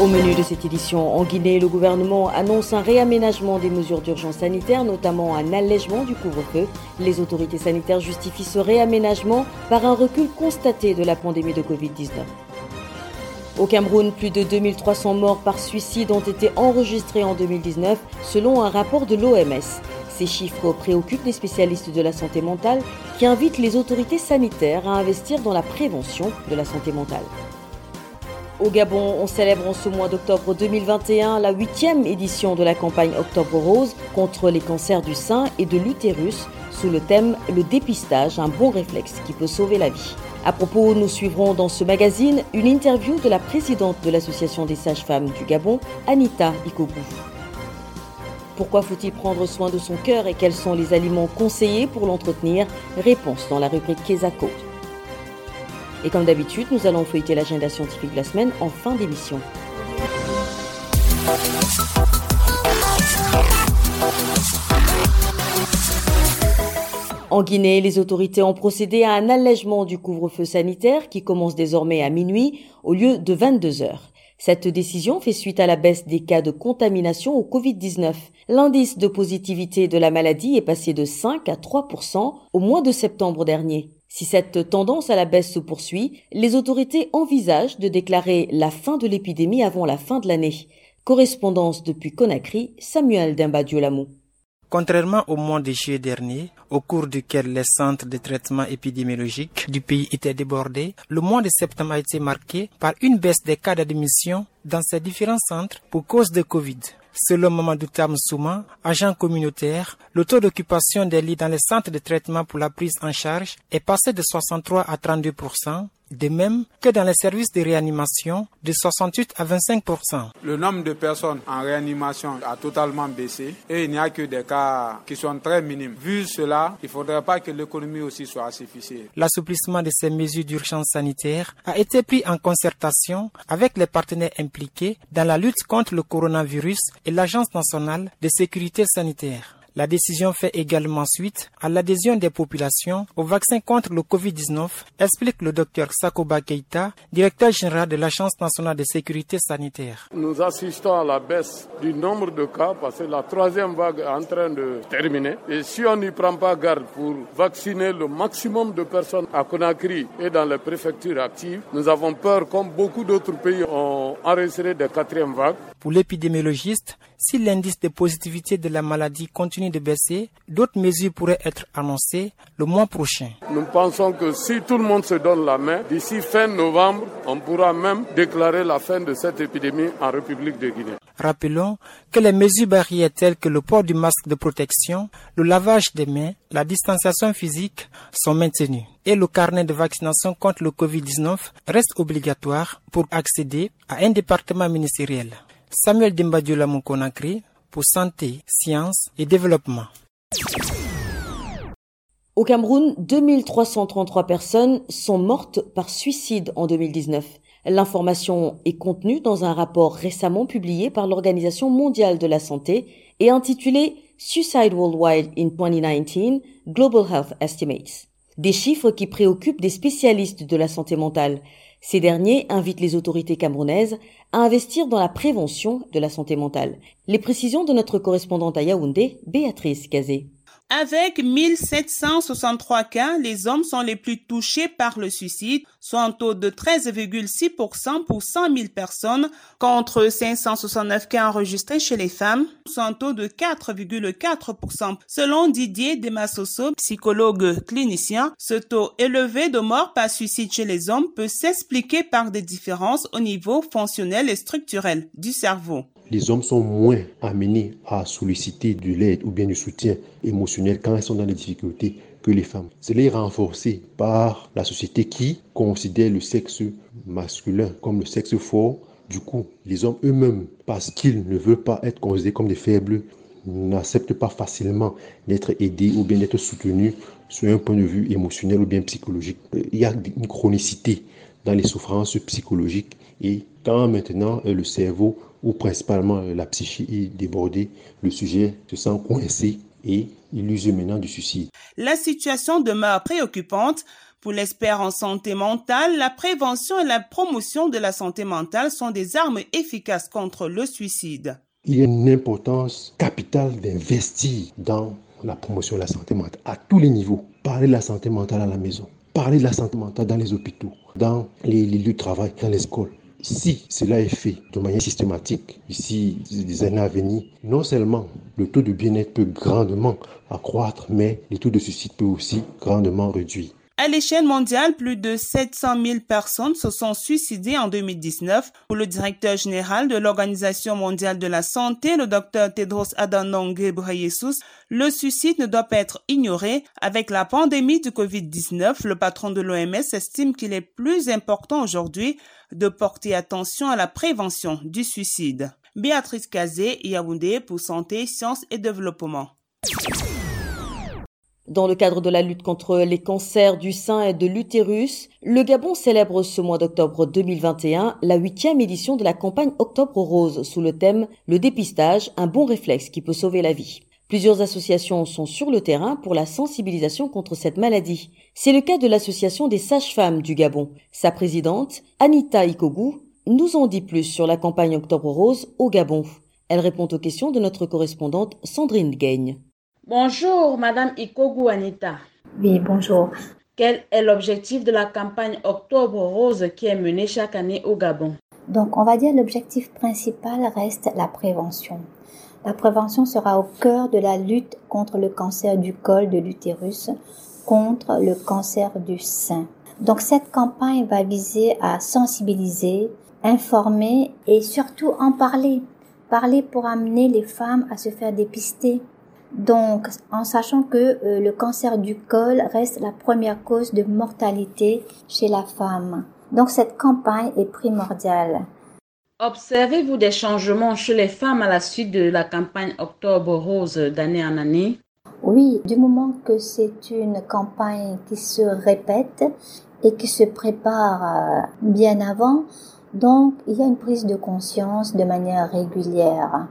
Au menu de cette édition, en Guinée, le gouvernement annonce un réaménagement des mesures d'urgence sanitaire, notamment un allègement du couvre-feu. Les autorités sanitaires justifient ce réaménagement par un recul constaté de la pandémie de Covid-19. Au Cameroun, plus de 2300 morts par suicide ont été enregistrés en 2019, selon un rapport de l'OMS. Ces chiffres préoccupent les spécialistes de la santé mentale qui invitent les autorités sanitaires à investir dans la prévention de la santé mentale. Au Gabon, on célèbre en ce mois d'octobre 2021 la huitième édition de la campagne Octobre Rose contre les cancers du sein et de l'utérus sous le thème Le dépistage, un bon réflexe qui peut sauver la vie. À propos, nous suivrons dans ce magazine une interview de la présidente de l'Association des sages-femmes du Gabon, Anita Ikobu. Pourquoi faut-il prendre soin de son cœur et quels sont les aliments conseillés pour l'entretenir? Réponse dans la rubrique Kesako. Et comme d'habitude, nous allons feuilleter l'agenda scientifique de la semaine en fin d'émission. En Guinée, les autorités ont procédé à un allègement du couvre-feu sanitaire qui commence désormais à minuit au lieu de 22 heures. Cette décision fait suite à la baisse des cas de contamination au Covid-19. L'indice de positivité de la maladie est passé de 5 à 3% au mois de septembre dernier. Si cette tendance à la baisse se poursuit, les autorités envisagent de déclarer la fin de l'épidémie avant la fin de l'année. Correspondance depuis Conakry, Samuel Dimbadiolamou. Contrairement au mois de juillet dernier, au cours duquel les centres de traitement épidémiologique du pays étaient débordés, le mois de septembre a été marqué par une baisse des cas d'admission dans ces différents centres pour cause de Covid. Selon Mamadou Souma, agent communautaire, le taux d'occupation des lits dans les centres de traitement pour la prise en charge est passé de 63 à 32 de même que dans les services de réanimation de 68 à 25% Le nombre de personnes en réanimation a totalement baissé et il n'y a que des cas qui sont très minimes. Vu cela, il ne faudrait pas que l'économie aussi soit asphyxiée. L'assouplissement de ces mesures d'urgence sanitaire a été pris en concertation avec les partenaires impliqués dans la lutte contre le coronavirus et l'Agence nationale de sécurité sanitaire. La décision fait également suite à l'adhésion des populations au vaccin contre le Covid-19, explique le docteur Sakoba Keita, directeur général de l'Agence nationale de sécurité sanitaire. Nous assistons à la baisse du nombre de cas parce que la troisième vague est en train de terminer. Et si on n'y prend pas garde pour vacciner le maximum de personnes à Conakry et dans les préfectures actives, nous avons peur, comme beaucoup d'autres pays ont enregistré des quatrièmes vagues. Pour l'épidémiologiste, si l'indice de positivité de la maladie continue de baisser, d'autres mesures pourraient être annoncées le mois prochain. Nous pensons que si tout le monde se donne la main, d'ici fin novembre, on pourra même déclarer la fin de cette épidémie en République de Guinée. Rappelons que les mesures barrières telles que le port du masque de protection, le lavage des mains, la distanciation physique sont maintenues et le carnet de vaccination contre le Covid-19 reste obligatoire pour accéder à un département ministériel. Samuel Dimbadiola Conakry pour Santé, Sciences et Développement. Au Cameroun, 2333 personnes sont mortes par suicide en 2019. L'information est contenue dans un rapport récemment publié par l'Organisation mondiale de la santé et intitulé Suicide Worldwide in 2019 Global Health Estimates. Des chiffres qui préoccupent des spécialistes de la santé mentale. Ces derniers invitent les autorités camerounaises à investir dans la prévention de la santé mentale. Les précisions de notre correspondante à Yaoundé, Béatrice Gazé. Avec 1763 cas, les hommes sont les plus touchés par le suicide, soit un taux de 13,6% pour 100 000 personnes, contre 569 cas enregistrés chez les femmes, soit un taux de 4,4%. Selon Didier Demassoso, psychologue clinicien, ce taux élevé de mort par suicide chez les hommes peut s'expliquer par des différences au niveau fonctionnel et structurel du cerveau les hommes sont moins amenés à solliciter de l'aide ou bien du soutien émotionnel quand ils sont dans des difficultés que les femmes. Cela est renforcé par la société qui considère le sexe masculin comme le sexe fort. Du coup, les hommes eux-mêmes, parce qu'ils ne veulent pas être considérés comme des faibles, n'acceptent pas facilement d'être aidés ou bien d'être soutenus sur un point de vue émotionnel ou bien psychologique. Il y a une chronicité dans les souffrances psychologiques et quand maintenant le cerveau ou principalement la psyché est débordée, le sujet se sent coincé et il use maintenant du suicide. La situation demeure préoccupante. Pour l'expert en santé mentale, la prévention et la promotion de la santé mentale sont des armes efficaces contre le suicide. Il y a une importance capitale d'investir dans la promotion de la santé mentale à tous les niveaux. Parler de la santé mentale à la maison, parler de la santé mentale dans les hôpitaux, dans les lieux de travail, dans les écoles. Si cela est fait de manière systématique, ici, des années à venir, non seulement le taux de bien-être peut grandement accroître, mais le taux de suicide peut aussi grandement réduire. À l'échelle mondiale, plus de 700 000 personnes se sont suicidées en 2019. Pour le directeur général de l'Organisation mondiale de la santé, le docteur Tedros Adhanom Ghebreyesus, le suicide ne doit pas être ignoré. Avec la pandémie du Covid-19, le patron de l'OMS estime qu'il est plus important aujourd'hui de porter attention à la prévention du suicide. Béatrice Kazé, Yaoundé pour Santé, Sciences et Développement. Dans le cadre de la lutte contre les cancers du sein et de l'utérus, le Gabon célèbre ce mois d'octobre 2021 la huitième édition de la campagne Octobre Rose sous le thème Le dépistage, un bon réflexe qui peut sauver la vie. Plusieurs associations sont sur le terrain pour la sensibilisation contre cette maladie. C'est le cas de l'association des sages-femmes du Gabon. Sa présidente, Anita Ikogu, nous en dit plus sur la campagne Octobre Rose au Gabon. Elle répond aux questions de notre correspondante Sandrine Gaigne. Bonjour, Madame Ikogu Anita. Oui, bonjour. Quel est l'objectif de la campagne Octobre Rose qui est menée chaque année au Gabon? Donc, on va dire l'objectif principal reste la prévention. La prévention sera au cœur de la lutte contre le cancer du col de l'utérus, contre le cancer du sein. Donc, cette campagne va viser à sensibiliser, informer et surtout en parler. Parler pour amener les femmes à se faire dépister, donc, en sachant que euh, le cancer du col reste la première cause de mortalité chez la femme. Donc, cette campagne est primordiale. Observez-vous des changements chez les femmes à la suite de la campagne Octobre Rose d'année en année? Oui, du moment que c'est une campagne qui se répète et qui se prépare euh, bien avant, donc il y a une prise de conscience de manière régulière.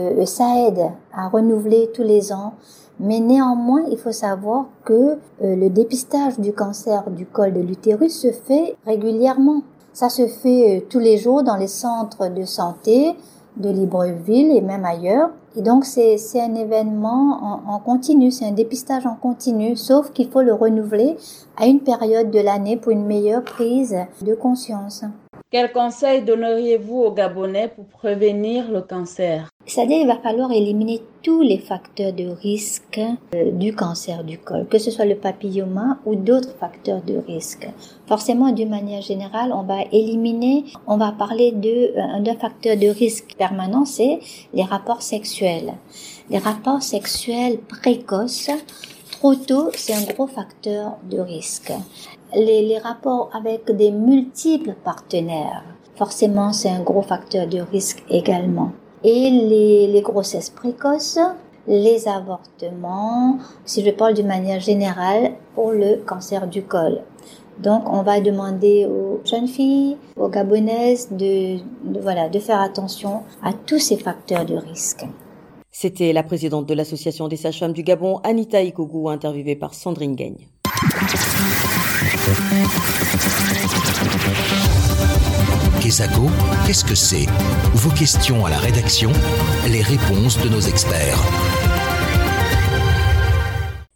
Euh, ça aide à renouveler tous les ans. Mais néanmoins, il faut savoir que euh, le dépistage du cancer du col de l'utérus se fait régulièrement. Ça se fait euh, tous les jours dans les centres de santé de Libreville et même ailleurs. Et donc c'est un événement en, en continu, c'est un dépistage en continu, sauf qu'il faut le renouveler à une période de l'année pour une meilleure prise de conscience. Quel conseil donneriez-vous aux Gabonais pour prévenir le cancer? C'est-à-dire qu'il va falloir éliminer tous les facteurs de risque euh, du cancer du col, que ce soit le papilloma ou d'autres facteurs de risque. Forcément, d'une manière générale, on va éliminer, on va parler de euh, d'un facteur de risque permanent, c'est les rapports sexuels. Les rapports sexuels précoces trop tôt, c'est un gros facteur de risque les, rapports avec des multiples partenaires, forcément c'est un gros facteur de risque également. Et les, grossesses précoces, les avortements, si je parle d'une manière générale, pour le cancer du col. Donc, on va demander aux jeunes filles, aux Gabonaises de, de, voilà, de faire attention à tous ces facteurs de risque. C'était la présidente de l'Association des sages-femmes du Gabon, Anita Ikogu, interviewée par Sandrine Gagne. Kesako, qu'est-ce que c'est? Vos questions à la rédaction, les réponses de nos experts.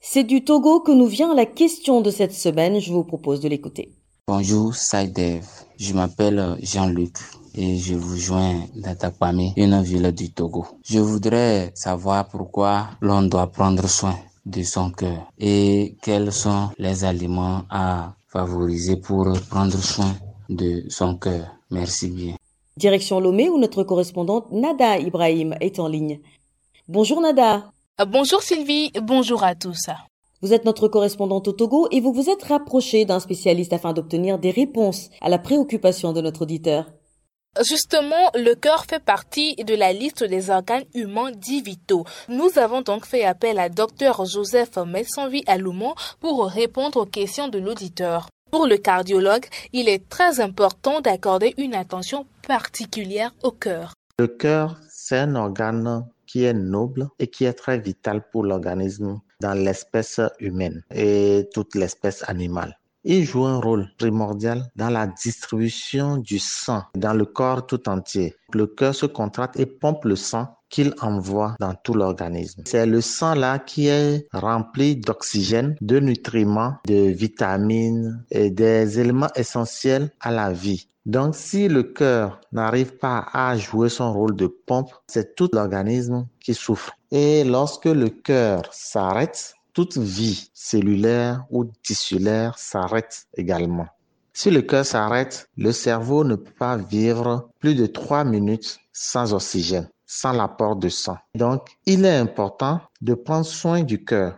C'est du Togo que nous vient la question de cette semaine. Je vous propose de l'écouter. Bonjour, Saïdev. Je m'appelle Jean-Luc et je vous joins d'Atakwame, une ville du Togo. Je voudrais savoir pourquoi l'on doit prendre soin de son cœur et quels sont les aliments à favoriser pour prendre soin de son cœur. Merci bien. Direction Lomé où notre correspondante Nada Ibrahim est en ligne. Bonjour Nada. Euh, bonjour Sylvie, bonjour à tous. Vous êtes notre correspondante au Togo et vous vous êtes rapprochée d'un spécialiste afin d'obtenir des réponses à la préoccupation de notre auditeur. Justement, le cœur fait partie de la liste des organes humains dits vitaux. Nous avons donc fait appel à Dr Joseph Messonvi Aloumont pour répondre aux questions de l'auditeur. Pour le cardiologue, il est très important d'accorder une attention particulière au cœur. Le cœur, c'est un organe qui est noble et qui est très vital pour l'organisme dans l'espèce humaine et toute l'espèce animale. Il joue un rôle primordial dans la distribution du sang dans le corps tout entier. Le cœur se contracte et pompe le sang qu'il envoie dans tout l'organisme. C'est le sang-là qui est rempli d'oxygène, de nutriments, de vitamines et des éléments essentiels à la vie. Donc, si le cœur n'arrive pas à jouer son rôle de pompe, c'est tout l'organisme qui souffre. Et lorsque le cœur s'arrête, toute vie cellulaire ou tissulaire s'arrête également. Si le cœur s'arrête, le cerveau ne peut pas vivre plus de trois minutes sans oxygène, sans l'apport de sang. Donc, il est important de prendre soin du cœur.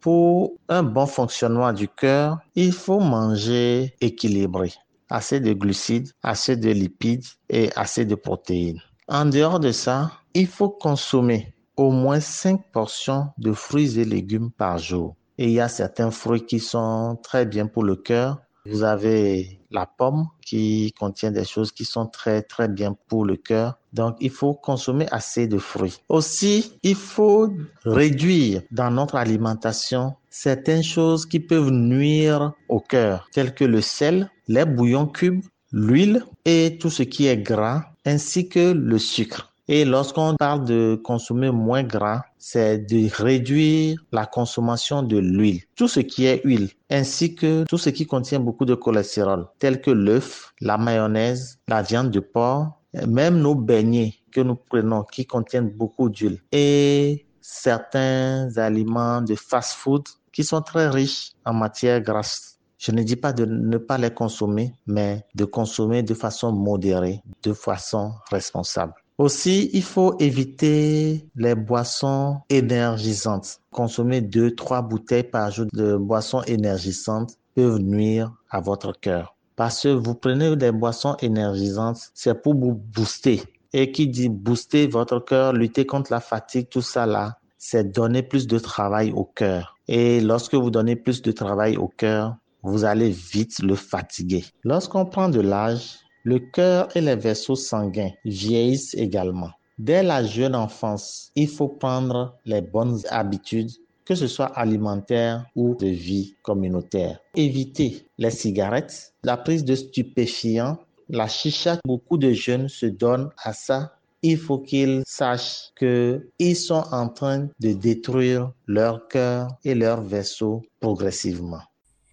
Pour un bon fonctionnement du cœur, il faut manger équilibré, assez de glucides, assez de lipides et assez de protéines. En dehors de ça, il faut consommer au moins 5 portions de fruits et légumes par jour. Et il y a certains fruits qui sont très bien pour le cœur. Vous avez la pomme qui contient des choses qui sont très très bien pour le cœur. Donc il faut consommer assez de fruits. Aussi, il faut réduire dans notre alimentation certaines choses qui peuvent nuire au cœur, telles que le sel, les bouillons cubes, l'huile et tout ce qui est gras, ainsi que le sucre. Et lorsqu'on parle de consommer moins gras, c'est de réduire la consommation de l'huile, tout ce qui est huile, ainsi que tout ce qui contient beaucoup de cholestérol, tel que l'œuf, la mayonnaise, la viande de porc, même nos beignets que nous prenons qui contiennent beaucoup d'huile et certains aliments de fast-food qui sont très riches en matière grasse. Je ne dis pas de ne pas les consommer, mais de consommer de façon modérée, de façon responsable. Aussi, il faut éviter les boissons énergisantes. Consommer deux, trois bouteilles par jour de boissons énergisantes peuvent nuire à votre cœur. Parce que vous prenez des boissons énergisantes, c'est pour vous booster. Et qui dit booster votre cœur, lutter contre la fatigue, tout ça là, c'est donner plus de travail au cœur. Et lorsque vous donnez plus de travail au cœur, vous allez vite le fatiguer. Lorsqu'on prend de l'âge, le cœur et les vaisseaux sanguins vieillissent également. Dès la jeune enfance, il faut prendre les bonnes habitudes, que ce soit alimentaires ou de vie communautaire. Éviter les cigarettes, la prise de stupéfiants, la chicha. Beaucoup de jeunes se donnent à ça. Il faut qu'ils sachent qu'ils sont en train de détruire leur cœur et leur vaisseau progressivement.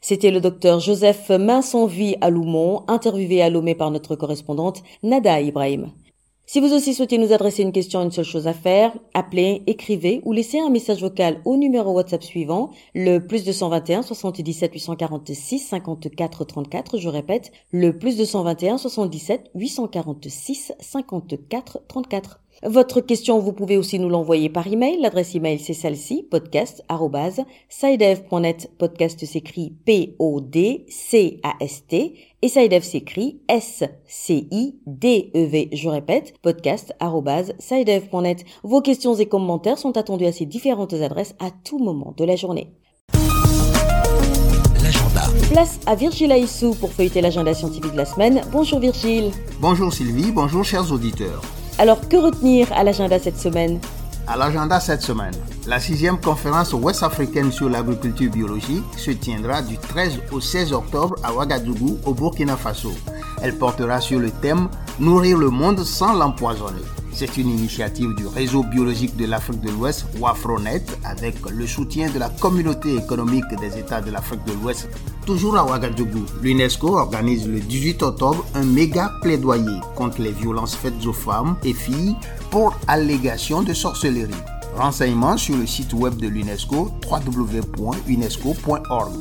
C'était le docteur Joseph Mincenvie Aloumont, interviewé à Lomé par notre correspondante Nada Ibrahim. Si vous aussi souhaitez nous adresser une question, une seule chose à faire, appelez, écrivez ou laissez un message vocal au numéro WhatsApp suivant, le plus 221 77 846 54 34. Je répète, le plus 221 77 846 54 34. Votre question, vous pouvez aussi nous l'envoyer par email. L'adresse email, c'est celle-ci, podcast.sidev.net. Podcast s'écrit P-O-D-C-A-S-T et Sidev s'écrit S-C-I-D-E-V. Je répète, podcast.sidev.net. Vos questions et commentaires sont attendus à ces différentes adresses à tout moment de la journée. L'agenda. Place à Virgile Aissou pour feuilleter l'agenda scientifique de la semaine. Bonjour Virgile. Bonjour Sylvie, bonjour chers auditeurs. Alors que retenir à l'agenda cette semaine? À l'agenda cette semaine, la sixième conférence ouest-africaine sur l'agriculture biologique se tiendra du 13 au 16 octobre à Ouagadougou, au Burkina Faso. Elle portera sur le thème Nourrir le monde sans l'empoisonner. C'est une initiative du réseau biologique de l'Afrique de l'Ouest, WAFRONET, avec le soutien de la communauté économique des États de l'Afrique de l'Ouest. Toujours à Ouagadougou, l'UNESCO organise le 18 octobre un méga plaidoyer contre les violences faites aux femmes et filles pour allégation de sorcellerie. Renseignements sur le site web de l'UNESCO www.unesco.org.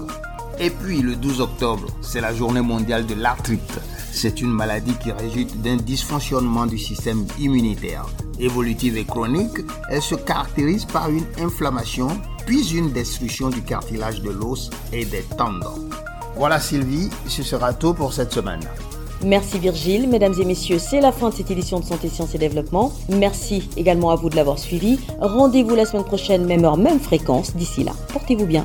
Et puis le 12 octobre, c'est la journée mondiale de l'arthrite. C'est une maladie qui résulte d'un dysfonctionnement du système immunitaire. Évolutive et chronique, elle se caractérise par une inflammation, puis une destruction du cartilage de l'os et des tendons. Voilà Sylvie, ce sera tout pour cette semaine. Merci Virgile. Mesdames et messieurs, c'est la fin de cette édition de Santé, Sciences et Développement. Merci également à vous de l'avoir suivi. Rendez-vous la semaine prochaine, même heure, même fréquence. D'ici là, portez-vous bien.